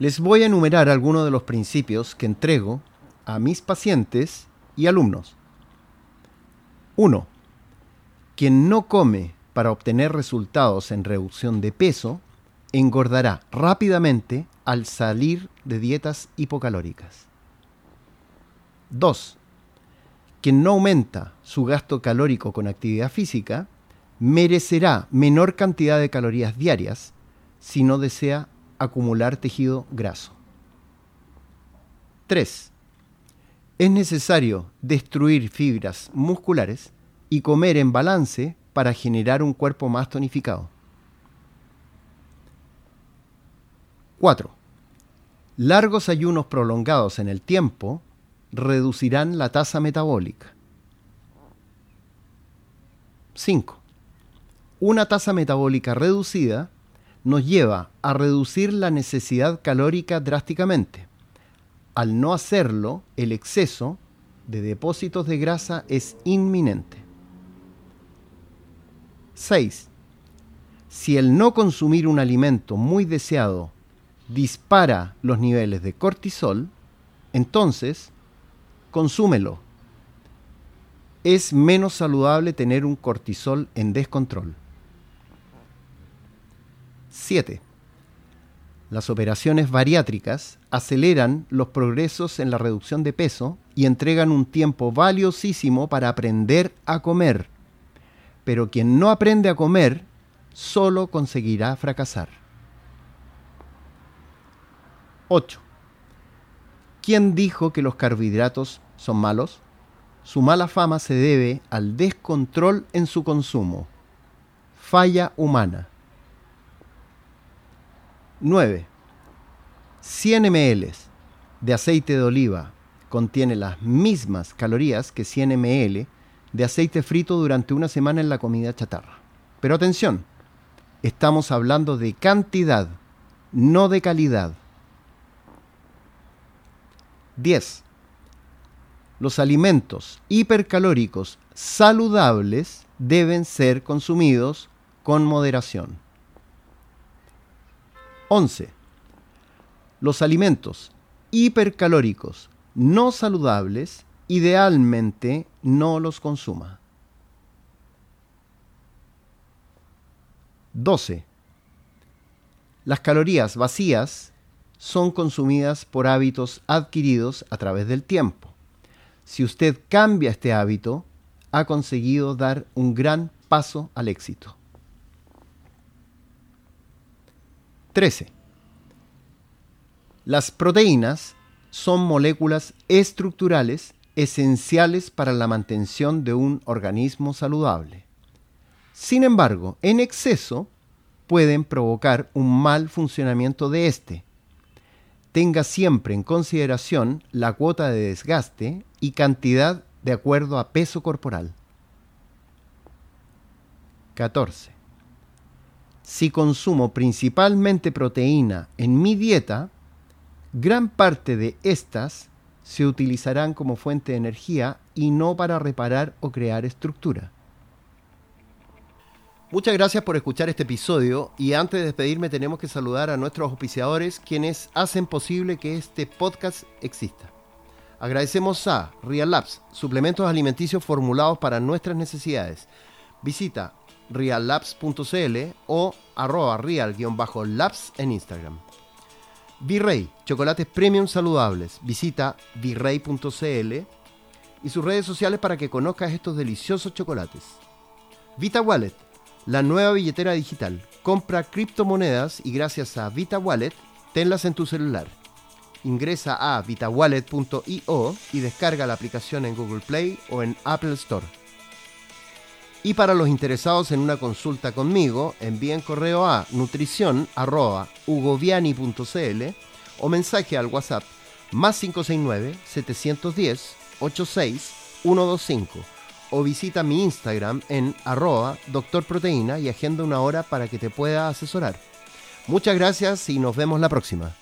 Les voy a enumerar algunos de los principios que entrego a mis pacientes y alumnos. 1. Quien no come para obtener resultados en reducción de peso engordará rápidamente al salir de dietas hipocalóricas. 2. Quien no aumenta su gasto calórico con actividad física merecerá menor cantidad de calorías diarias si no desea acumular tejido graso. 3. Es necesario destruir fibras musculares y comer en balance para generar un cuerpo más tonificado. 4. Largos ayunos prolongados en el tiempo reducirán la tasa metabólica. 5. Una tasa metabólica reducida nos lleva a reducir la necesidad calórica drásticamente. Al no hacerlo, el exceso de depósitos de grasa es inminente. 6. Si el no consumir un alimento muy deseado dispara los niveles de cortisol, entonces consúmelo. Es menos saludable tener un cortisol en descontrol. 7. Las operaciones bariátricas aceleran los progresos en la reducción de peso y entregan un tiempo valiosísimo para aprender a comer pero quien no aprende a comer solo conseguirá fracasar. 8. ¿Quién dijo que los carbohidratos son malos? Su mala fama se debe al descontrol en su consumo. Falla humana. 9. 100 ml de aceite de oliva contiene las mismas calorías que 100 ml de aceite frito durante una semana en la comida chatarra. Pero atención, estamos hablando de cantidad, no de calidad. 10. Los alimentos hipercalóricos saludables deben ser consumidos con moderación. 11. Los alimentos hipercalóricos no saludables idealmente no los consuma. 12. Las calorías vacías son consumidas por hábitos adquiridos a través del tiempo. Si usted cambia este hábito, ha conseguido dar un gran paso al éxito. 13. Las proteínas son moléculas estructurales esenciales para la mantención de un organismo saludable. Sin embargo, en exceso pueden provocar un mal funcionamiento de éste. Tenga siempre en consideración la cuota de desgaste y cantidad de acuerdo a peso corporal. 14. Si consumo principalmente proteína en mi dieta, gran parte de estas se utilizarán como fuente de energía y no para reparar o crear estructura. Muchas gracias por escuchar este episodio y antes de despedirme tenemos que saludar a nuestros auspiciadores quienes hacen posible que este podcast exista. Agradecemos a Real Labs, suplementos alimenticios formulados para nuestras necesidades. Visita reallabs.cl o arroba real-labs en Instagram. Virrey, chocolates premium saludables. Visita virrey.cl y sus redes sociales para que conozcas estos deliciosos chocolates. Vita Wallet, la nueva billetera digital. Compra criptomonedas y gracias a Vita Wallet, tenlas en tu celular. Ingresa a vitawallet.io y descarga la aplicación en Google Play o en Apple Store. Y para los interesados en una consulta conmigo, envíen correo a nutricion.ugoviani.cl o mensaje al WhatsApp más 569-710-86125 o visita mi Instagram en arroba doctorproteína y agenda una hora para que te pueda asesorar. Muchas gracias y nos vemos la próxima.